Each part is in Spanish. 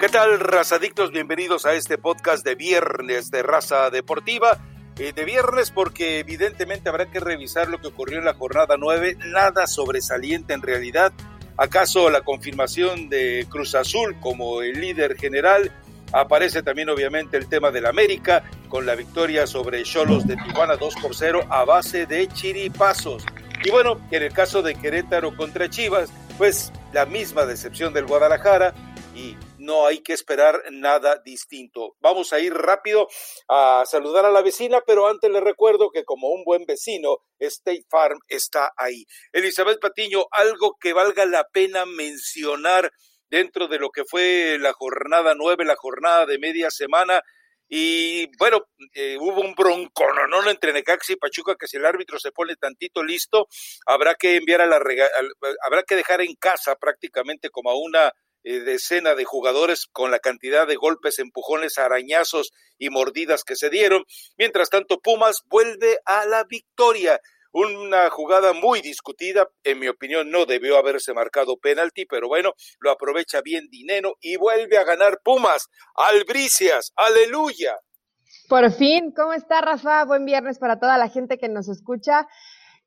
¿Qué tal, razadictos? Bienvenidos a este podcast de viernes de raza deportiva. Eh, de viernes porque evidentemente habrá que revisar lo que ocurrió en la jornada 9. Nada sobresaliente en realidad. ¿Acaso la confirmación de Cruz Azul como el líder general? Aparece también obviamente el tema del América con la victoria sobre Cholos de Tijuana 2 por 0 a base de chiripazos. Y bueno, en el caso de Querétaro contra Chivas, pues la misma decepción del Guadalajara y no hay que esperar nada distinto. Vamos a ir rápido a saludar a la vecina, pero antes le recuerdo que como un buen vecino, State Farm está ahí. Elizabeth Patiño, algo que valga la pena mencionar dentro de lo que fue la jornada nueve, la jornada de media semana. Y bueno, eh, hubo un no entre Necaxa y Pachuca que si el árbitro se pone tantito listo, habrá que enviar a la habrá que dejar en casa prácticamente como a una eh, decena de jugadores con la cantidad de golpes, empujones, arañazos y mordidas que se dieron. Mientras tanto, Pumas vuelve a la victoria. Una jugada muy discutida, en mi opinión no debió haberse marcado penalti, pero bueno, lo aprovecha bien Dinero y vuelve a ganar Pumas. Albricias, aleluya. Por fin, ¿cómo está Rafa? Buen viernes para toda la gente que nos escucha.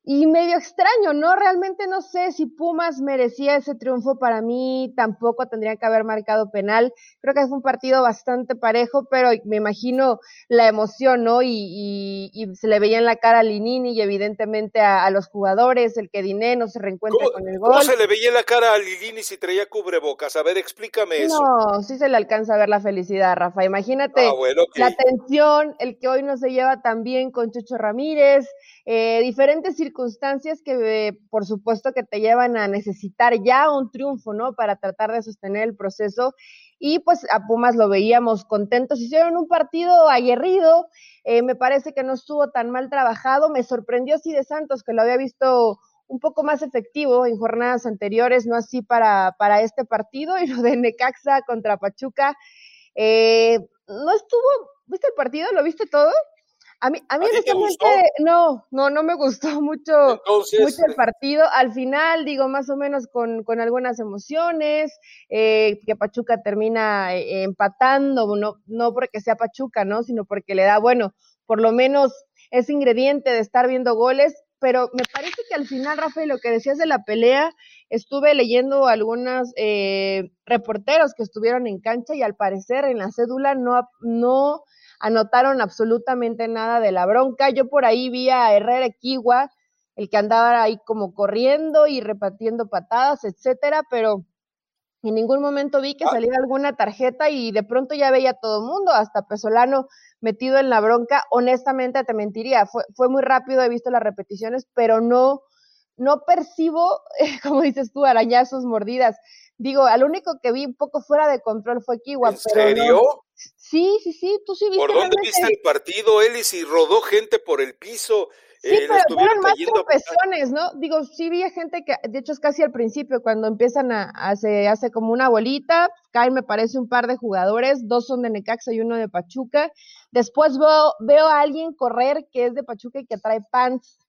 Y medio extraño, ¿no? Realmente no sé si Pumas merecía ese triunfo para mí, tampoco tendría que haber marcado penal. Creo que fue un partido bastante parejo, pero me imagino la emoción, ¿no? Y, y, se le veía en la cara a Linini y evidentemente a, los jugadores, el que Diné no se reencuentra con el gol. ¿Cómo se le veía en la cara a Linini si traía cubrebocas? A ver, explícame eso. No, sí se le alcanza a ver la felicidad, Rafa. Imagínate ah, la tensión, el que hoy no se lleva tan bien con Chucho Ramírez, eh, diferentes circunstancias que eh, por supuesto que te llevan a necesitar ya un triunfo, ¿no? Para tratar de sostener el proceso. Y pues a Pumas lo veíamos contentos. Hicieron un partido aguerrido. Eh, me parece que no estuvo tan mal trabajado. Me sorprendió sí de Santos, que lo había visto un poco más efectivo en jornadas anteriores, no así para, para este partido. Y lo de Necaxa contra Pachuca. no estuvo, ¿viste el partido? ¿Lo viste todo? A mí, a mí no, no, no me gustó mucho, mucho el partido. Al final, digo, más o menos con, con algunas emociones, eh, que Pachuca termina eh, empatando, no, no porque sea Pachuca, ¿no? Sino porque le da, bueno, por lo menos ese ingrediente de estar viendo goles. Pero me parece que al final, Rafael, lo que decías de la pelea, estuve leyendo algunos eh, reporteros que estuvieron en cancha y al parecer en la cédula no, no anotaron absolutamente nada de la bronca. Yo por ahí vi a Herrera Equigua, el que andaba ahí como corriendo y repartiendo patadas, etcétera, pero en ningún momento vi que ah. saliera alguna tarjeta y de pronto ya veía a todo mundo, hasta Pesolano metido en la bronca. Honestamente te mentiría, fue, fue muy rápido, he visto las repeticiones, pero no, no percibo, como dices tú, arañazos, mordidas. Digo, al único que vi un poco fuera de control fue Kiwa. ¿En serio? Sí, sí, sí, tú sí viste. ¿Por dónde viste el partido, Elis? Y rodó gente por el piso. Sí, eh, pero fueron más tropezones, ¿no? Digo, sí vi gente que, de hecho es casi al principio, cuando empiezan a, se hace como una bolita, caen me parece un par de jugadores, dos son de Necaxa y uno de Pachuca. Después veo, veo a alguien correr que es de Pachuca y que trae pants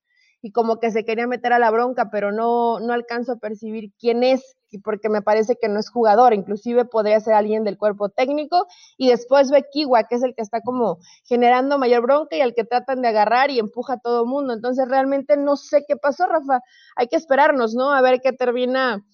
y como que se quería meter a la bronca, pero no, no alcanzo a percibir quién es, porque me parece que no es jugador, inclusive podría ser alguien del cuerpo técnico, y después ve Kiwa, que es el que está como generando mayor bronca y al que tratan de agarrar y empuja a todo mundo. Entonces realmente no sé qué pasó, Rafa. Hay que esperarnos, ¿no? A ver qué termina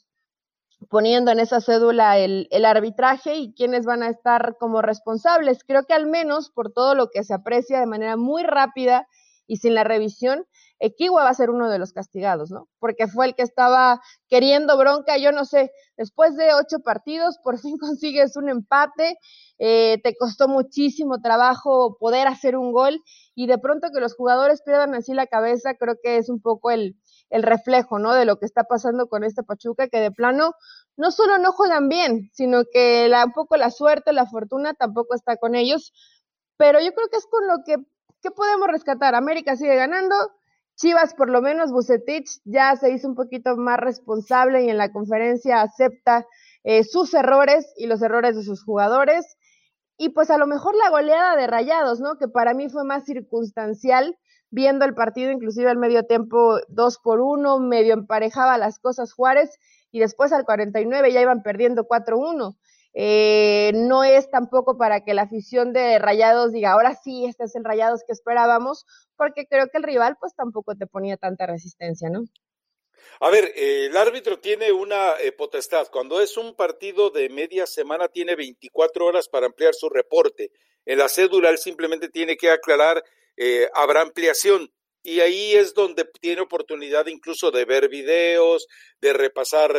poniendo en esa cédula el, el, arbitraje y quiénes van a estar como responsables. Creo que al menos por todo lo que se aprecia de manera muy rápida y sin la revisión, Equiwa va a ser uno de los castigados, ¿no? Porque fue el que estaba queriendo bronca, yo no sé, después de ocho partidos, por fin consigues un empate, eh, te costó muchísimo trabajo poder hacer un gol y de pronto que los jugadores pierdan así la cabeza, creo que es un poco el, reflejo, ¿no? De lo que está pasando con este Pachuca, que de plano no solo no juegan bien, sino que la, un poco la suerte, la fortuna tampoco está con ellos, pero yo creo que es con lo que, ¿qué podemos rescatar? América sigue ganando, Chivas, por lo menos Bucetich ya se hizo un poquito más responsable y en la conferencia acepta eh, sus errores y los errores de sus jugadores. Y pues a lo mejor la goleada de Rayados, ¿no? Que para mí fue más circunstancial, viendo el partido, inclusive al medio tiempo dos por uno, medio emparejaba las cosas Juárez y después al 49 ya iban perdiendo 4-1. Eh, no es tampoco para que la afición de Rayados diga, ahora sí, este es el Rayados que esperábamos, porque creo que el rival pues tampoco te ponía tanta resistencia, ¿no? A ver, eh, el árbitro tiene una eh, potestad. Cuando es un partido de media semana, tiene 24 horas para ampliar su reporte. En la cédula, él simplemente tiene que aclarar, eh, habrá ampliación. Y ahí es donde tiene oportunidad incluso de ver videos, de repasar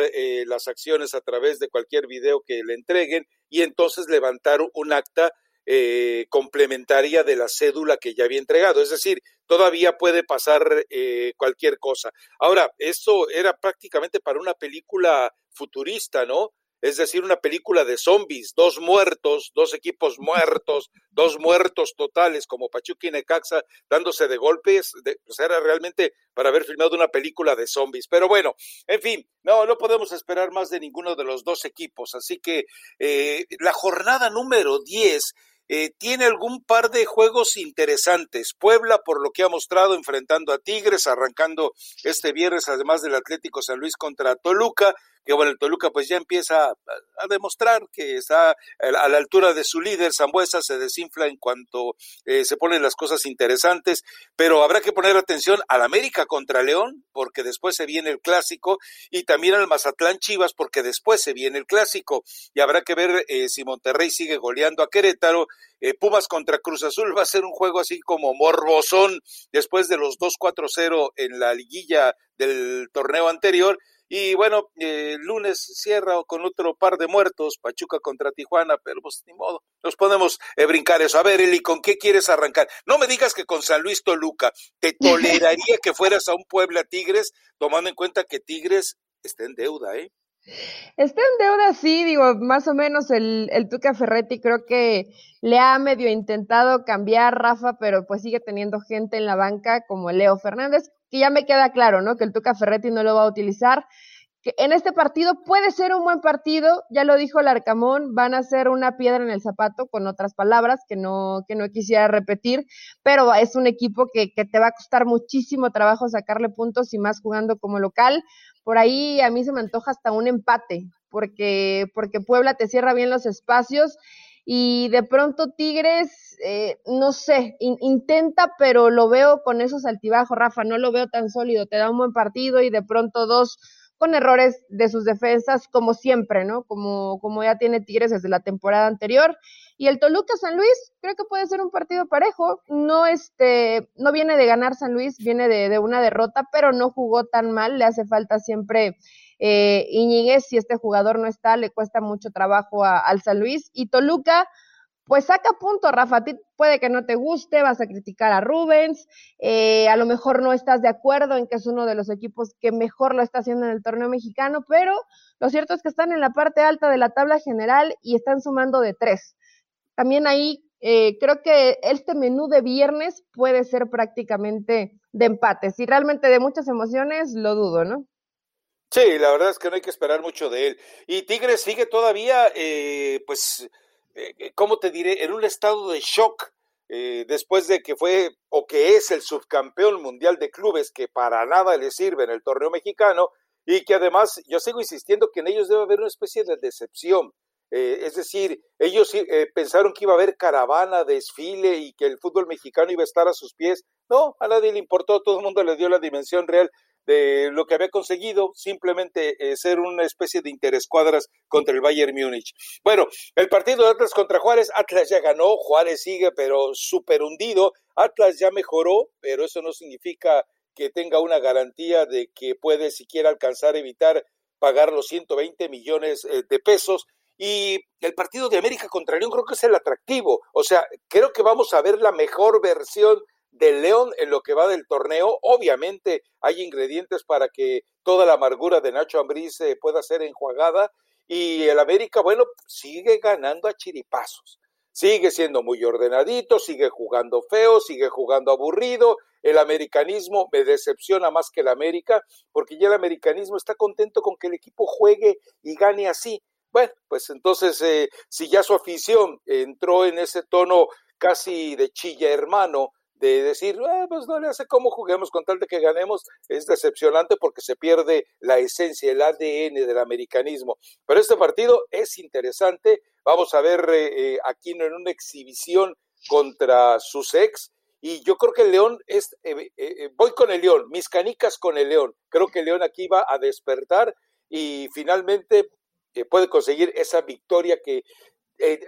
las acciones a través de cualquier video que le entreguen y entonces levantar un acta eh, complementaria de la cédula que ya había entregado. Es decir, todavía puede pasar eh, cualquier cosa. Ahora, esto era prácticamente para una película futurista, ¿no? Es decir, una película de zombies, dos muertos, dos equipos muertos, dos muertos totales como Pachuca y Necaxa dándose de golpes, pues era realmente para haber filmado una película de zombies. Pero bueno, en fin, no, no podemos esperar más de ninguno de los dos equipos. Así que eh, la jornada número 10 eh, tiene algún par de juegos interesantes. Puebla, por lo que ha mostrado, enfrentando a Tigres, arrancando este viernes, además del Atlético San Luis contra Toluca, que bueno, el Toluca pues ya empieza a, demostrar que está a la altura de su líder, Zambuesa se desinfla en cuanto eh, se ponen las cosas interesantes, pero habrá que poner atención al América contra León, porque después se viene el clásico, y también al Mazatlán Chivas, porque después se viene el clásico, y habrá que ver eh, si Monterrey sigue goleando a Querétaro, eh, Pumas contra Cruz Azul va a ser un juego así como morbosón después de los 2-4-0 en la liguilla del torneo anterior y bueno, el lunes cierra con otro par de muertos, Pachuca contra Tijuana, pero pues ni modo, nos podemos eh, brincar eso. A ver, Eli, ¿con qué quieres arrancar? No me digas que con San Luis Toluca, te toleraría que fueras a un Puebla Tigres, tomando en cuenta que Tigres está en deuda, ¿eh? Está en deuda, sí, digo, más o menos el, el Tuca Ferretti creo que le ha medio intentado cambiar Rafa, pero pues sigue teniendo gente en la banca como Leo Fernández, que ya me queda claro, ¿no? Que el Tuca Ferretti no lo va a utilizar. Que en este partido puede ser un buen partido, ya lo dijo el Arcamón, van a ser una piedra en el zapato, con otras palabras que no, que no quisiera repetir, pero es un equipo que, que te va a costar muchísimo trabajo sacarle puntos y más jugando como local. Por ahí a mí se me antoja hasta un empate, porque, porque Puebla te cierra bien los espacios y de pronto Tigres, eh, no sé, intenta, pero lo veo con esos altibajos, Rafa, no lo veo tan sólido, te da un buen partido y de pronto dos con errores de sus defensas, como siempre, ¿no? Como, como ya tiene Tigres desde la temporada anterior. Y el Toluca San Luis, creo que puede ser un partido parejo. No, este, no viene de ganar San Luis, viene de, de una derrota, pero no jugó tan mal. Le hace falta siempre eh, Iñiguez, si este jugador no está, le cuesta mucho trabajo al San Luis. Y Toluca, pues saca punto, Rafa. A ti puede que no te guste, vas a criticar a Rubens, eh, a lo mejor no estás de acuerdo en que es uno de los equipos que mejor lo está haciendo en el torneo mexicano, pero lo cierto es que están en la parte alta de la tabla general y están sumando de tres. También ahí eh, creo que este menú de viernes puede ser prácticamente de empate. Si realmente de muchas emociones, lo dudo, ¿no? Sí, la verdad es que no hay que esperar mucho de él. Y Tigres sigue todavía, eh, pues, eh, eh, ¿cómo te diré? En un estado de shock eh, después de que fue o que es el subcampeón mundial de clubes que para nada le sirve en el torneo mexicano y que además yo sigo insistiendo que en ellos debe haber una especie de decepción. es decir, ellos pensaron que iba a haber caravana, desfile y que el fútbol mexicano iba a estar a sus pies. No, a nadie le importó, todo el mundo le dio la dimensión real de lo que había conseguido, simplemente eh, ser una especie de interescuadras contra el Bayern Múnich. Bueno, el partido de Atlas contra Juárez, Atlas ya ganó, Juárez sigue pero súper hundido, Atlas ya mejoró, pero eso no significa que tenga una garantía de que puede siquiera alcanzar a evitar pagar los 120 millones eh, de pesos. Y el partido de América contra León creo que es el atractivo. O sea, creo que vamos a ver la mejor versión de León en lo que va del torneo. Obviamente hay ingredientes para que toda la amargura de Nacho Ambriz eh, pueda ser enjuagada y el América, bueno, sigue ganando a chiripazos. Sigue siendo muy ordenadito, sigue jugando feo, sigue jugando aburrido. El americanismo me decepciona más que el América, porque ya el americanismo está contento con que el equipo juegue y gane así. Bueno, pues entonces, eh, si ya su afición entró en ese tono casi de chilla hermano, de decir, ah, pues no le hace cómo juguemos con tal de que ganemos, es decepcionante porque se pierde la esencia, el ADN del americanismo. Pero este partido es interesante vamos a ver eh, aquí en una exhibición contra sus ex. Y yo creo que el León es, voy con el León, mis canicas con el León. Creo que el León aquí va a despertar y finalmente puede conseguir esa victoria que,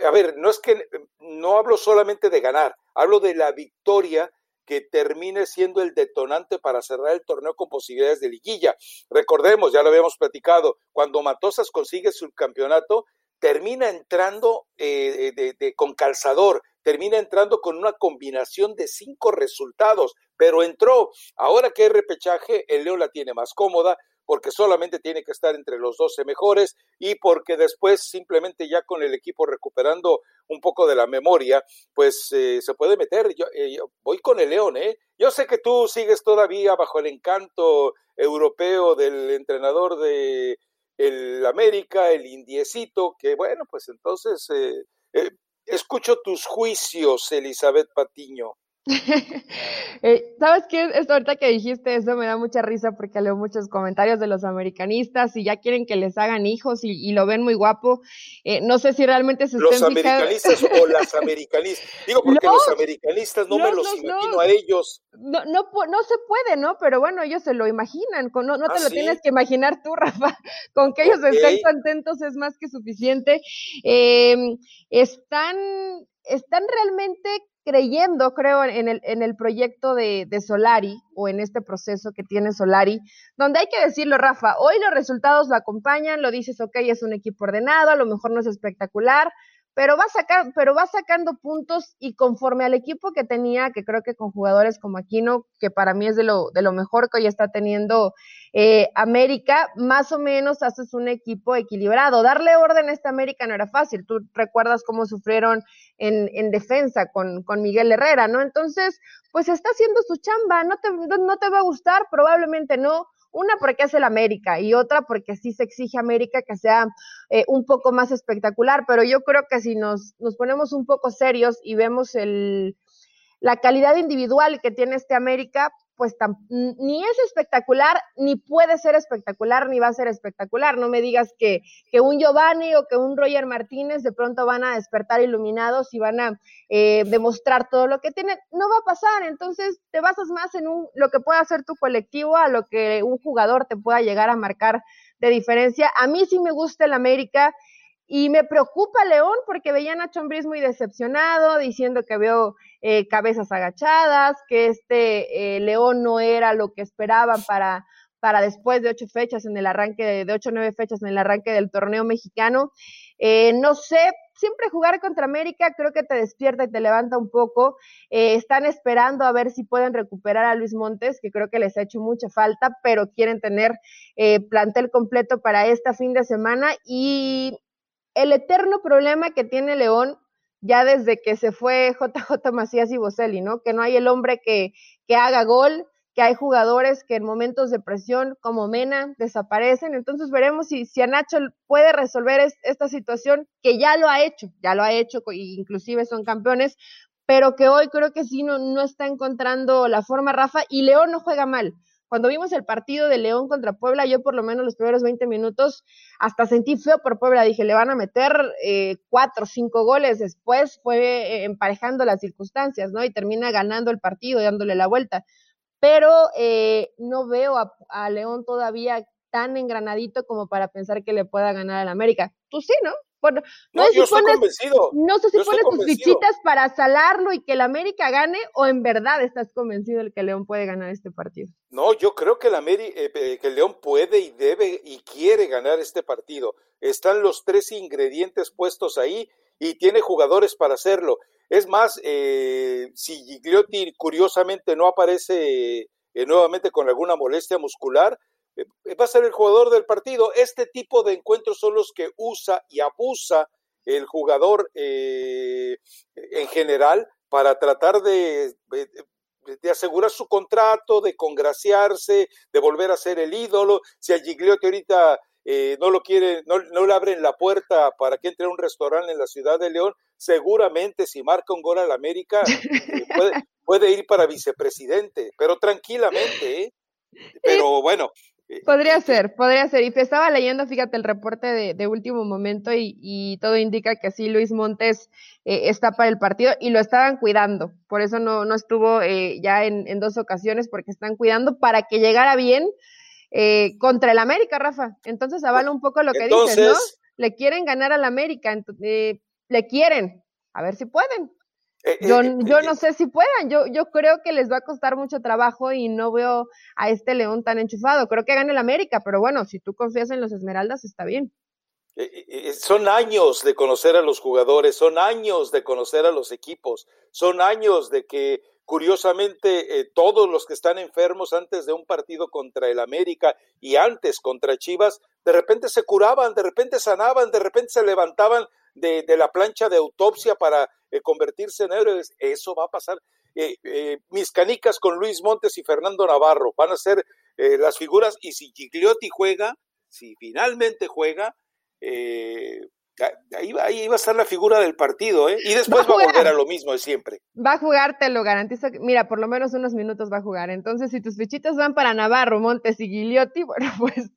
a ver, no es que, no hablo solamente de ganar, hablo de la victoria que termine siendo el detonante para cerrar el torneo con posibilidades de liguilla. Recordemos, ya lo habíamos platicado, cuando Matosas consigue su campeonato, termina entrando eh, de, con calzador, termina entrando con una combinación de cinco resultados, pero entró. Ahora que hay repechaje, el León la tiene más cómoda, porque solamente tiene que estar entre los 12 mejores y porque después simplemente ya con el equipo recuperando un poco de la memoria, pues eh, se puede meter. Eh, yo, voy con el León, ¿eh? Yo sé que tú sigues todavía bajo el encanto europeo del entrenador de el América, el indiecito, que bueno, pues entonces eh, escucho tus juicios, Elizabeth Patiño. Eh, ¿Sabes qué? Esto ahorita que dijiste eso me da mucha risa porque leo muchos comentarios de los americanistas y ya quieren que les hagan hijos y, lo ven muy guapo. Eh, no sé si realmente se Los americanistas o las americanistas. Digo porque los americanistas no, me los imagino a ellos. No, no, no se puede, ¿no? Pero bueno, ellos se lo imaginan. No, no te ah, lo tienes que imaginar tú, Rafa. Con que ellos estén contentos es más que suficiente. Em, están, están realmente creyendo, creo, en el, en el proyecto de, de, Solari o en este proceso que tiene Solari, donde hay que decirlo, Rafa, hoy los resultados lo acompañan, lo dices, ok, es un equipo ordenado, a lo mejor no es espectacular, pero va, pero va sacando puntos y conforme al equipo que tenía, que creo que con jugadores como Aquino, que para mí es de lo, de lo mejor que hoy está teniendo eh, América, más o menos haces un equipo equilibrado. Darle orden a esta América no era fácil. Tú recuerdas cómo sufrieron en, en defensa con, con Miguel Herrera, ¿no? Entonces, pues está haciendo su chamba. No te, no te va a gustar, probablemente no una porque es el América y otra porque sí se exige América que sea eh, un poco más espectacular, pero yo creo que si nos, nos ponemos un poco serios y vemos el, la calidad individual que tiene este América, pues ni es espectacular, ni puede ser espectacular, ni va a ser espectacular. No me digas que, que un Giovanni o que un Roger Martínez de pronto van a despertar iluminados y van a eh, demostrar todo lo que tienen. No va a pasar, entonces te basas más en un, lo que pueda hacer tu colectivo a lo que un jugador te pueda llegar a marcar de diferencia. A mí sí me gusta el América y me preocupa León porque veía a Nacho muy decepcionado, diciendo que veo eh, cabezas agachadas, que este eh, León no era lo que esperaban para, para después de ocho fechas en el arranque, de, ocho o nueve fechas en el arranque del torneo mexicano. Eh, no sé, siempre jugar contra América creo que te despierta y te levanta un poco. están esperando a ver si pueden recuperar a Luis Montes, que creo que les ha hecho mucha falta, pero quieren tener plantel completo para esta fin de semana y el eterno problema que tiene León ya desde que se fue JJ Macías y Boselli, ¿no? Que no hay el hombre que, que haga gol, que hay jugadores que en momentos de presión como Mena desaparecen. Entonces veremos si, si a Nacho puede resolver esta situación, que ya lo ha hecho, ya lo ha hecho, inclusive son campeones, pero que hoy creo que sí no, no está encontrando la forma, Rafa, y León no juega mal. Cuando vimos el partido de León contra Puebla, yo por lo menos los primeros 20 minutos hasta sentí feo por Puebla. Dije, le van a meter eh, cuatro o cinco goles. Después fue eh, emparejando las circunstancias, ¿no? Y termina ganando el partido, dándole la vuelta. Pero eh, no veo a, León todavía tan engranadito como para pensar que le pueda ganar al América. Tú sí, ¿no? Bueno, no, sé si pones, no sé si pones tus fichitas para salarlo y que el América gane o en verdad estás convencido de que León puede ganar este partido. No, yo creo que el, eh, eh, que el León puede y debe y quiere ganar este partido. Están los tres ingredientes puestos ahí y tiene jugadores para hacerlo. Es más, eh, si Gigliotti curiosamente no aparece nuevamente con alguna molestia muscular, eh, va a ser el jugador del partido. Este tipo de encuentros son los que usa y abusa el jugador eh, en general para tratar de, de, asegurar su contrato, de congraciarse, de volver a ser el ídolo. Si a Gigliotti ahorita eh, no lo quiere, no, no, le abren la puerta para que entre a un restaurante en la ciudad de León, seguramente si marca un gol al América puede, puede, ir para vicepresidente, pero tranquilamente, Pero bueno, Eh, podría ser, podría ser. Y te estaba leyendo, fíjate, el reporte de, último momento y, todo indica que sí, Luis Montes eh, está para el partido y lo estaban cuidando. Por eso no, no estuvo eh, ya en, dos ocasiones porque están cuidando para que llegara bien contra el América, Rafa. Entonces avala un poco lo que dices, ¿no? Le quieren ganar al América, le quieren. A ver si pueden. Eh, yo, eh, yo eh, no sé si puedan, yo, yo creo que les va a costar mucho trabajo y no veo a este León tan enchufado. Creo que gane el América, pero bueno, si tú confías en los Esmeraldas, está bien. Son años de conocer a los jugadores, son años de conocer a los equipos, son años de que curiosamente todos los que están enfermos antes de un partido contra el América y antes contra Chivas, de repente se curaban, de repente sanaban, de repente se levantaban de, de la plancha de autopsia para eh, convertirse en héroes. Eso va a pasar. Eh, eh, mis canicas con Luis Montes y Fernando Navarro van a ser las figuras. Y si Gigliotti juega, si finalmente juega, ahí, va, ahí va a estar la figura del partido, Y después va a, volver a lo mismo de siempre. Va a jugar, te lo garantizo. Mira, por lo menos unos minutos va a jugar. Entonces, si tus fichitas van para Navarro, Montes y Gigliotti, bueno, pues,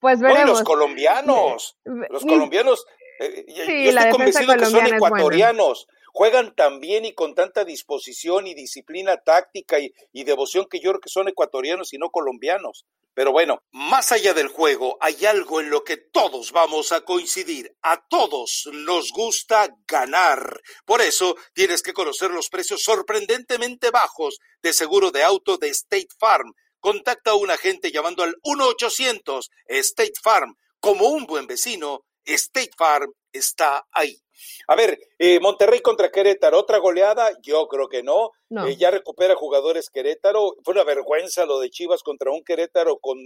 pues veremos. los colombianos, los colombianos, yo estoy convencido que son ecuatorianos juegan tan bien y con tanta disposición y disciplina táctica y, devoción que yo creo que son ecuatorianos y no colombianos. Pero bueno, más allá del juego, hay algo en lo que todos vamos a coincidir. A todos nos gusta ganar. Por eso tienes que conocer los precios sorprendentemente bajos de seguro de auto de State Farm. Contacta a un agente llamando al 1-800 State Farm. Como un buen vecino, State Farm está ahí. A ver, eh, Monterrey contra Querétaro, otra goleada, yo creo que no. Eh, ya recupera jugadores Querétaro. Fue una vergüenza lo de Chivas contra un Querétaro con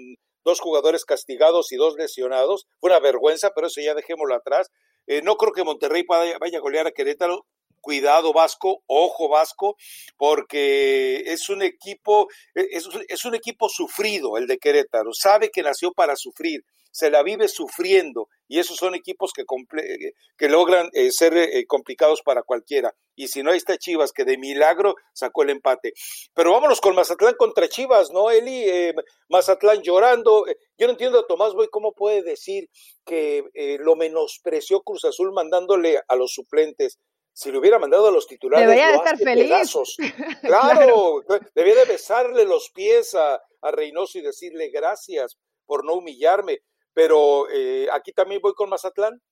dos jugadores castigados y dos lesionados. Fue una vergüenza, pero eso ya dejémoslo atrás. Eh, no creo que Monterrey vaya, vaya a golear a Querétaro. Cuidado Vasco, ojo Vasco, porque es un equipo, es, es un equipo sufrido el de Querétaro. Sabe que nació para sufrir se la vive sufriendo y esos son equipos que, que logran eh, ser eh, complicados para cualquiera. Y si no, ahí está Chivas, que de milagro sacó el empate. Pero vámonos con Mazatlán contra Chivas, ¿no, Eli? Eh, Mazatlán llorando. Yo no entiendo a Tomás Boy cómo puede decir que lo menospreció Cruz Azul mandándole a los suplentes si le hubiera mandado a los titulares, debería de estar feliz. Claro, debía de besarle los pies a, a Reynoso y decirle gracias por no humillarme. Pero eh, aquí también voy con Mazatlán.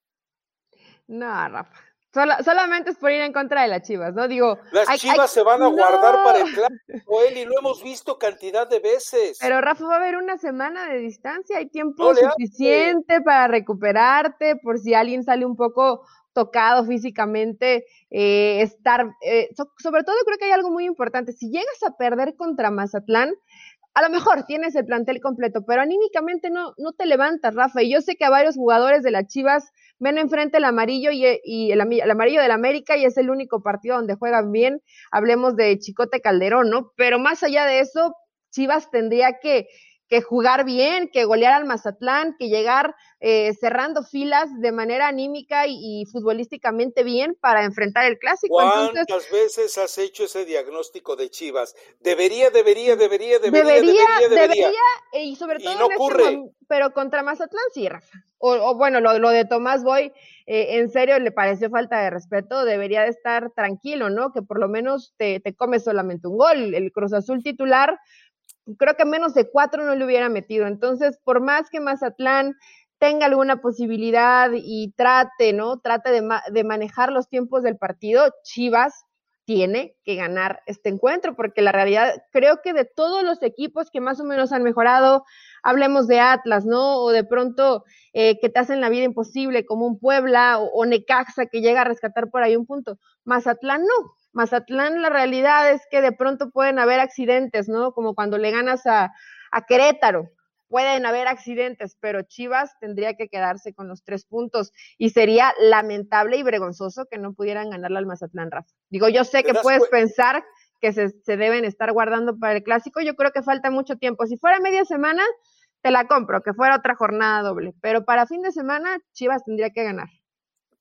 No, Rafa. solamente es por ir en contra de las Chivas, ¿no? Digo. Las Chivas se van a guardar para el clásico, y lo hemos visto cantidad de veces. Pero Rafa, va a haber una semana de distancia, hay tiempo suficiente para recuperarte, por si alguien sale un poco tocado físicamente, eh, estar, eh, sobre todo creo que hay algo muy importante, si llegas a perder contra Mazatlán, a lo mejor tienes el plantel completo, pero anímicamente no, no te levantas, Rafa. Y yo sé que a varios jugadores de las Chivas ven enfrente el amarillo y, el, el, amarillo del América y es el único partido donde juegan bien. Hablemos de Chicote Calderón, ¿no? Pero más allá de eso, Chivas tendría que, que jugar bien, que golear al Mazatlán, que llegar eh, cerrando filas de manera anímica y, futbolísticamente bien para enfrentar el clásico. ¿Cuántas veces has hecho ese diagnóstico de Chivas? Debería, debería, debería, debería, debería, debería, y sobre todo no este ocurre. pero contra Mazatlán sí, Rafa. O, bueno, lo, lo, de Tomás Boy, eh, en serio le pareció falta de respeto, debería de estar tranquilo, ¿no? Que por lo menos te, te come solamente un gol. El Cruz Azul titular creo que menos de cuatro no le hubiera metido. Entonces, por más que Mazatlán tenga alguna posibilidad y trate, ¿no? Trate de, de, manejar los tiempos del partido, Chivas tiene que ganar este encuentro, porque la realidad, creo que de todos los equipos que más o menos han mejorado, hablemos de Atlas, ¿no? O de pronto eh, que te hacen la vida imposible, como un Puebla o, o Necaxa que llega a rescatar por ahí un punto. Mazatlán no, Mazatlán, la realidad es que de pronto pueden haber accidentes, ¿no? Como cuando le ganas a, Querétaro, pueden haber accidentes, pero Chivas tendría que quedarse con los tres puntos y sería lamentable y vergonzoso que no pudieran ganarle al Mazatlán, Rafa. Digo, yo sé que puedes pensar que se, se, deben estar guardando para el clásico, yo creo que falta mucho tiempo. Si fuera media semana, te la compro, que fuera otra jornada doble, pero para fin de semana, Chivas tendría que ganar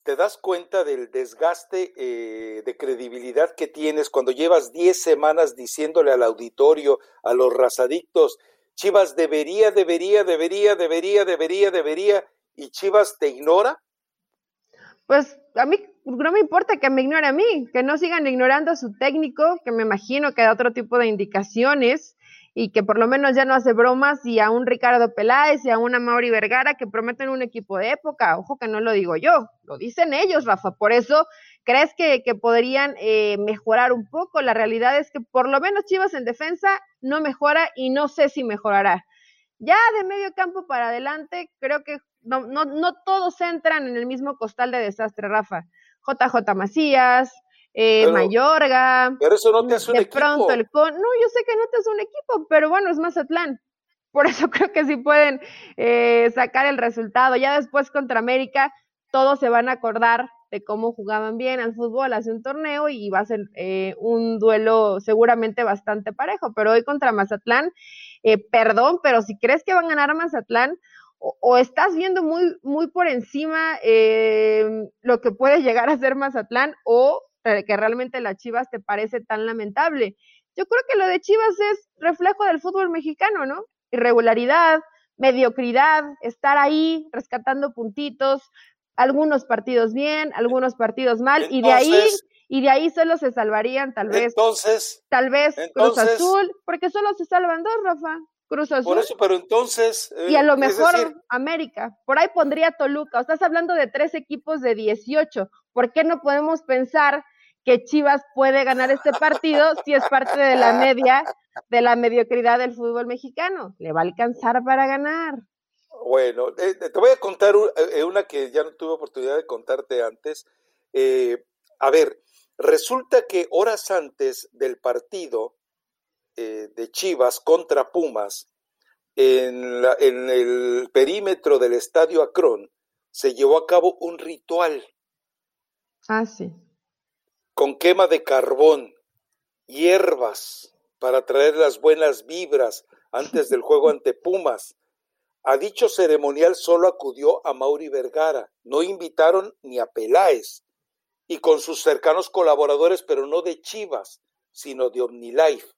te das cuenta del desgaste eh, de credibilidad que tienes cuando llevas 10 semanas diciéndole al auditorio, a los razadictos, Chivas debería, debería, debería, debería, debería, debería, y Chivas te ignora? Pues a mí no me importa que me ignore a mí, que no sigan ignorando a su técnico, que me imagino que da otro tipo de indicaciones y que por lo menos ya no hace bromas y a un Ricardo Peláez y a una Mauri Vergara que prometen un equipo de época. Ojo que no lo digo yo, lo dicen ellos, Rafa. Por eso, ¿crees que, podrían eh, mejorar un poco? La realidad es que por lo menos Chivas en defensa no mejora y no sé si mejorará. Ya de medio campo para adelante, creo que no, no, no todos entran en el mismo costal de desastre, Rafa. JJ Macías, eh, Mayorga. Pero eso no te hace un de pronto el con. No, yo sé que no te hace un equipo, pero bueno, es Mazatlán. Por eso creo que sí pueden eh, sacar el resultado. Ya después contra América, todos se van a acordar de cómo jugaban bien al fútbol hace un torneo y va a ser eh, un duelo seguramente bastante parejo. Pero hoy contra Mazatlán, eh, perdón, pero si crees que van a ganar Mazatlán, o, estás viendo muy, muy por encima eh, lo que puede llegar a ser Mazatlán, o que realmente la Chivas te parece tan lamentable. Yo creo que lo de Chivas es reflejo del fútbol mexicano, ¿no? Irregularidad, mediocridad, estar ahí rescatando puntitos, algunos partidos bien, algunos partidos mal, y de ahí y de ahí solo se salvarían tal vez. Entonces, tal vez Cruz Azul, porque solo se salvan dos, Rafa. Cruz Azul. Por eso, pero entonces. y a lo eh, mejor América. Por ahí pondría Toluca. estás hablando de tres equipos de 18. ¿Por qué no podemos pensar que Chivas puede ganar este partido si es parte de la media, de la mediocridad del fútbol mexicano. Le va a alcanzar para ganar. Bueno, eh, te voy a contar eh, una que ya no tuve oportunidad de contarte antes. Eh, a ver, resulta que horas antes del partido de Chivas contra Pumas, en, en el perímetro del estadio Acron, se llevó a cabo un ritual. Ah, sí con quema de carbón, hierbas para traer las buenas vibras antes del juego ante Pumas. A dicho ceremonial solo acudió a Mauri Vergara, no invitaron ni a Peláez, y con sus cercanos colaboradores, pero no de Chivas, sino de OmniLife.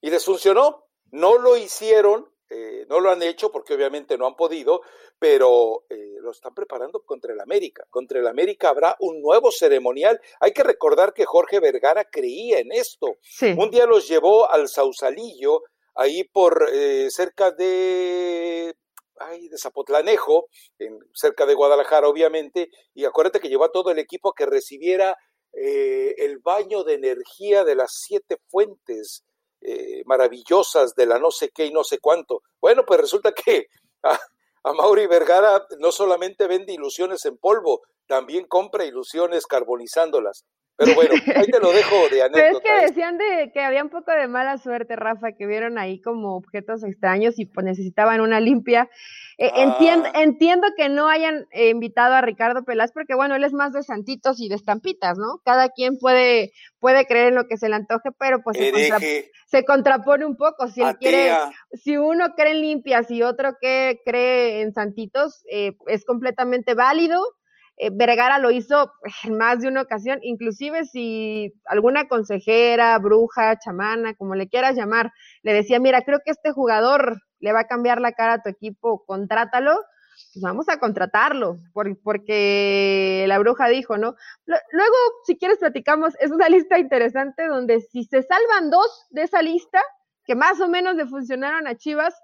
Y les funcionó, no lo hicieron eh, no lo han hecho porque obviamente no han podido, pero eh, lo están preparando contra el América. Contra el América habrá un nuevo ceremonial. Hay que recordar que Jorge Vergara creía en esto. Un día los llevó al Sausalillo, ahí por eh, cerca de ay, de Zapotlanejo, en, cerca de Guadalajara, obviamente, y acuérdate que llevó a todo el equipo a que recibiera el baño de energía de las siete fuentes eh, maravillosas de la no sé qué y no sé cuánto. Bueno, pues resulta que a, a Mauri Vergara no solamente vende ilusiones en polvo, también compra ilusiones carbonizándolas. Pero bueno, ahí te lo dejo de anécdota. Pero es que decían de que había un poco de mala suerte, Rafa, que vieron ahí como objetos extraños y pues necesitaban una limpia. Eh, entiendo, ah. entiendo que no hayan eh, invitado a Ricardo Pelás porque, bueno, él es más de santitos y de estampitas, ¿no? Cada quien puede, puede creer en lo que se le antoje, pero pues se, contrapone un poco. Si él quiere, si uno cree en limpias y otro que cree en santitos, eh, es completamente válido eh, Vergara lo hizo en más de una ocasión, inclusive si alguna consejera, bruja, chamana, como le quieras llamar, le decía, mira, creo que este jugador le va a cambiar la cara a tu equipo, contrátalo, pues vamos a contratarlo, porque la bruja dijo, ¿no? Luego, si quieres, platicamos, es una lista interesante donde si se salvan dos de esa lista, que más o menos le funcionaron a Chivas,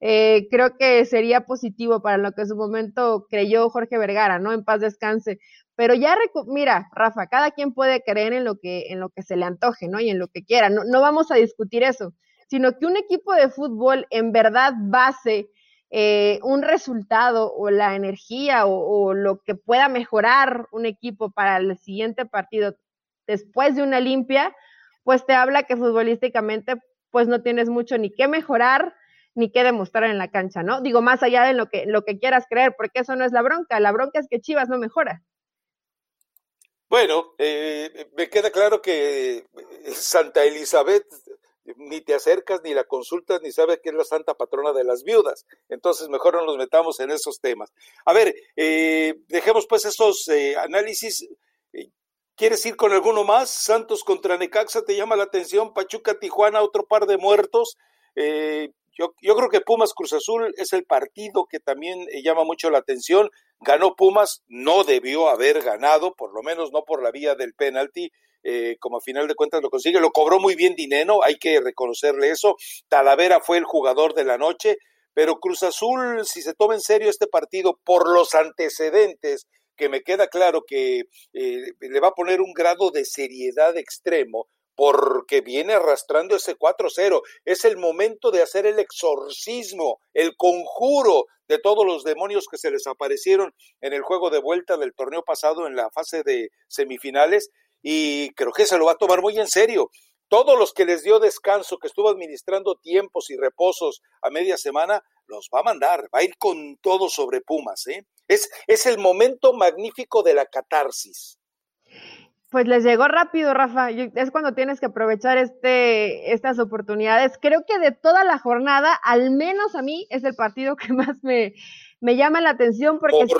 eh, creo que sería positivo para lo que en su momento creyó Jorge Vergara, ¿no? En paz descanse. Pero ya, mira, Rafa, cada quien puede creer en lo que, en lo que se le antoje, ¿no? Y en lo que quiera. No, no vamos a discutir eso, sino que un equipo de fútbol en verdad base eh, un resultado o la energía o, o lo que pueda mejorar un equipo para el siguiente partido después de una limpia, pues te habla que futbolísticamente pues no tienes mucho ni que mejorar, ni qué demostrar en la cancha, ¿no? Digo, más allá de lo que, lo que quieras creer, porque eso no es la bronca, la bronca es que Chivas no mejora. Bueno, eh, me queda claro que eh, Santa Elizabeth ni te acercas, ni la consultas, ni sabes que es la santa patrona de las viudas. Entonces, mejor no nos metamos en esos temas. A ver, eh, dejemos pues esos análisis. ¿Quieres ir con alguno más? Santos contra Necaxa, ¿te llama la atención? Pachuca, Tijuana, otro par de muertos. Eh, yo, yo, creo que Pumas Cruz Azul es el partido que también eh, llama mucho la atención. Ganó Pumas, no debió haber ganado, por lo menos no por la vía del penalti. Eh, como a final de cuentas lo consigue, lo cobró muy bien dinero, hay que reconocerle eso. Talavera fue el jugador de la noche, pero Cruz Azul, si se toma en serio este partido por los antecedentes, que me queda claro que eh, le va a poner un grado de seriedad extremo, porque viene arrastrando ese 4-0. Es el momento de hacer el exorcismo, el conjuro de todos los demonios que se les aparecieron en el juego de vuelta del torneo pasado en la fase de semifinales y creo que se lo va a tomar muy en serio. Todos los que les dio descanso, que estuvo administrando tiempos y reposos a media semana, los va a mandar, va a ir con todo sobre Pumas. ¿eh? Es, es el momento magnífico de la catarsis. Pues les llegó rápido, Rafa. Es cuando tienes que aprovechar este, estas oportunidades. Creo que de toda la jornada, al menos a mí, es el partido que más me, me llama la atención porque es, la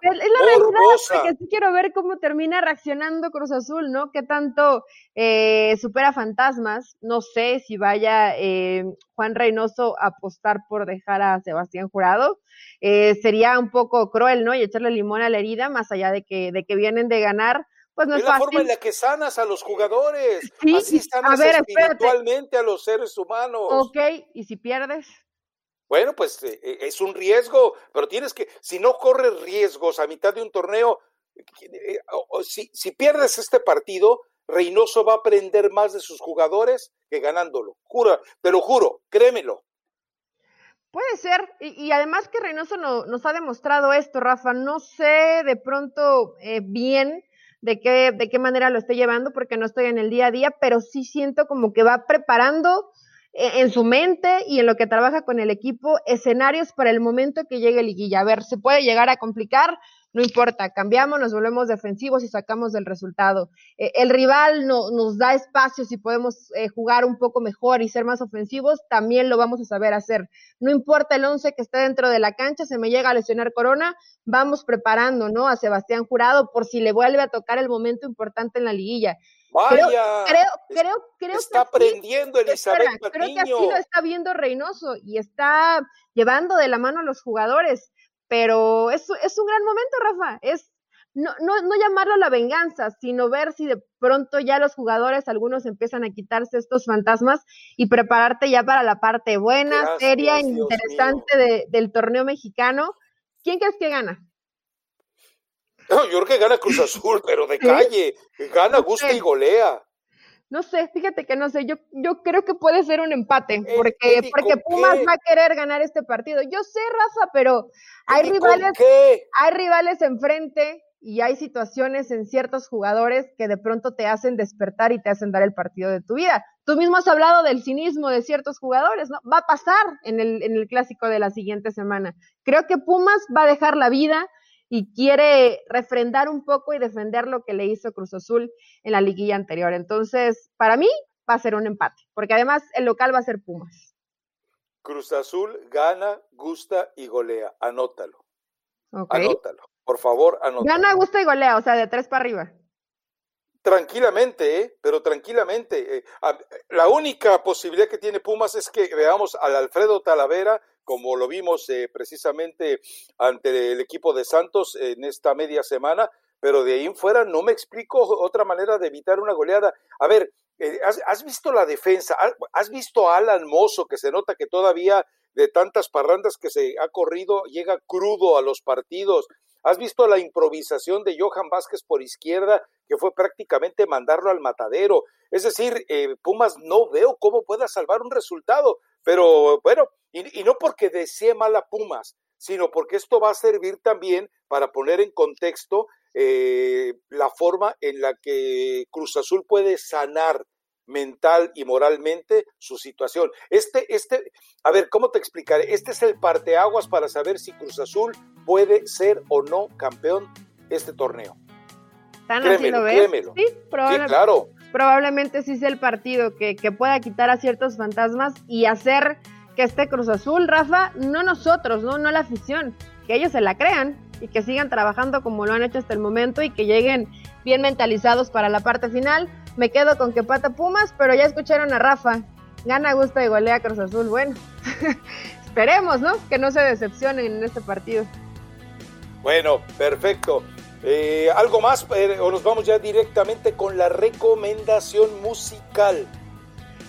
porque sí quiero ver cómo termina reaccionando Cruz Azul, ¿no? Qué tanto eh, supera fantasmas. No sé si vaya eh, Juan Reynoso a apostar por dejar a Sebastián Jurado. Eh, sería un poco cruel, ¿no? Y echarle limón a la herida, más allá de que, de que vienen de ganar pues no es, la forma en la que sanas a los jugadores. Sí, Así sanas a ver, espiritualmente a los seres humanos. Ok, ¿y si pierdes? Bueno, pues eh, eh, es un riesgo, pero tienes que, si no corres riesgos a mitad de un torneo, eh, si, si pierdes este partido, Reynoso va a aprender más de sus jugadores que ganándolo. Jura, te lo juro, créemelo. Puede ser, y, además que Reynoso no, nos ha demostrado esto, Rafa, no sé de pronto bien de qué, de qué manera lo estoy llevando porque no estoy en el día a día, pero sí siento como que va preparando eh, en su mente y en lo que trabaja con el equipo escenarios para el momento que llegue liguilla. A ver, se puede llegar a complicar, no importa, cambiamos, nos volvemos defensivos y sacamos del resultado. Eh, el rival no, nos da espacios y podemos eh, jugar un poco mejor y ser más ofensivos, también lo vamos a saber hacer. No importa el once que esté dentro de la cancha, se me llega a lesionar Corona, vamos preparando, ¿no? A Sebastián Jurado por si le vuelve a tocar el momento importante en la liguilla. Vaya, creo, creo, creo, está aprendiendo Elizabeth Creo que así lo está viendo Reynoso y está llevando de la mano a los jugadores pero es, es un gran momento, Rafa. Es no, no, no llamarlo la venganza, sino ver si de pronto ya los jugadores, algunos empiezan a quitarse estos fantasmas y prepararte ya para la parte buena, seria, interesante del torneo mexicano. ¿Quién crees que gana? yo creo que gana Cruz Azul, pero de calle. Gana, gusta y golea. No sé, fíjate que no sé, yo, yo creo que puede ser un empate, porque, porque Pumas va a querer ganar este partido. Yo sé, Rafa, pero hay rivales, hay rivales enfrente y hay situaciones en ciertos jugadores que de pronto te hacen despertar y te hacen dar el partido de tu vida. Tú mismo has hablado del cinismo de ciertos jugadores, ¿no? Va a pasar en el, en el clásico de la siguiente semana. Creo que Pumas va a dejar la vida, y quiere refrendar un poco y defender lo que le hizo Cruz Azul en la liguilla anterior. Entonces, para mí va a ser un empate, porque además el local va a ser Pumas. Cruz Azul gana, gusta y golea. Anótalo. Anótalo. Por favor, anótalo. Gana, gusta y golea, o sea, de tres para arriba. Tranquilamente, ¿eh? pero tranquilamente. Eh, la única posibilidad que tiene Pumas es que veamos al Alfredo Talavera como lo vimos eh, precisamente ante el equipo de Santos en esta media semana, pero de ahí en fuera no me explico otra manera de evitar una goleada. A ver, eh, ¿has, visto la defensa? ¿Has visto a Alan Mozo que se nota que todavía de tantas parrandas que se ha corrido llega crudo a los partidos? ¿Has visto la improvisación de Johan Vázquez por izquierda, que fue prácticamente mandarlo al matadero? Es decir, eh, Pumas no veo cómo pueda salvar un resultado, pero bueno, y, no porque desee mal a Pumas, sino porque esto va a servir también para poner en contexto eh, la forma en la que Cruz Azul puede sanar mental y moralmente su situación. Este, este, a ver, ¿cómo te explicaré? Este es el parteaguas para saber si Cruz Azul puede ser o no campeón este torneo. ¿Tan así lo ves? Sí, claro. Probablemente sí sea el partido que, que pueda quitar a ciertos fantasmas y hacer que esté Cruz Azul, Rafa, no nosotros, no, no la afición, que ellos se la crean y que sigan trabajando como lo han hecho hasta el momento y que lleguen bien mentalizados para la parte final. Me quedo con que pata Pumas, pero ya escucharon a Rafa. gana gusto y golea Cruz Azul. Bueno, esperemos, ¿no? Que no se decepcionen en este partido. Bueno, perfecto. Eh, ¿Algo más eh, o nos vamos ya directamente con la recomendación musical?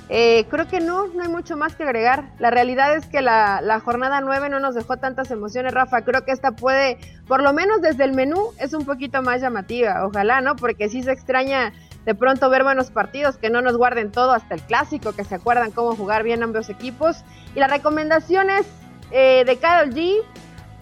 Eh, creo que no, no hay mucho más que agregar. La realidad es que la, la, jornada 9 no nos dejó tantas emociones, Rafa. Creo que esta puede, por lo menos desde el menú, es un poquito más llamativa. Ojalá, ¿no? Porque sí se extraña de pronto ver buenos partidos, que no nos guarden todo hasta el clásico, que se acuerdan cómo jugar bien ambos equipos. Y las recomendaciones eh, de Carol G,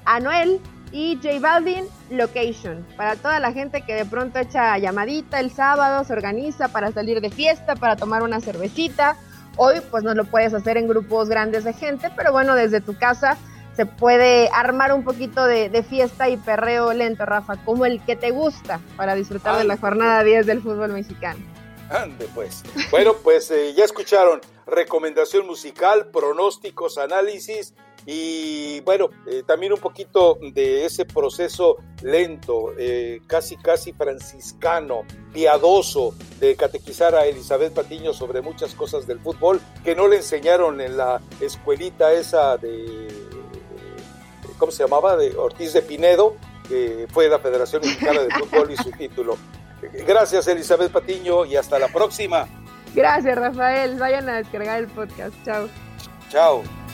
Anuel y J Balvin, Location. Para toda la gente que de pronto echa llamadita el sábado, se organiza para salir de fiesta, para tomar una cervecita. Hoy pues no lo puedes hacer en grupos grandes de gente, pero bueno, desde tu casa se puede armar un poquito de, fiesta y perreo lento, Rafa, como el que te gusta para disfrutar de la jornada 10 del fútbol mexicano. Ande pues. Bueno, pues eh, ya escucharon recomendación musical, pronósticos, análisis y bueno, eh, también un poquito de ese proceso lento, eh, casi casi franciscano, piadoso de catequizar a Elizabeth Patiño sobre muchas cosas del fútbol que no le enseñaron en la escuelita esa de ¿cómo se llamaba? De Ortiz de Pinedo, que fue la Federación Mexicana de Fútbol y su título. Gracias, Elizabeth Patiño, y hasta la próxima. Gracias, Rafael. Vayan a descargar el podcast. Chao. Chao.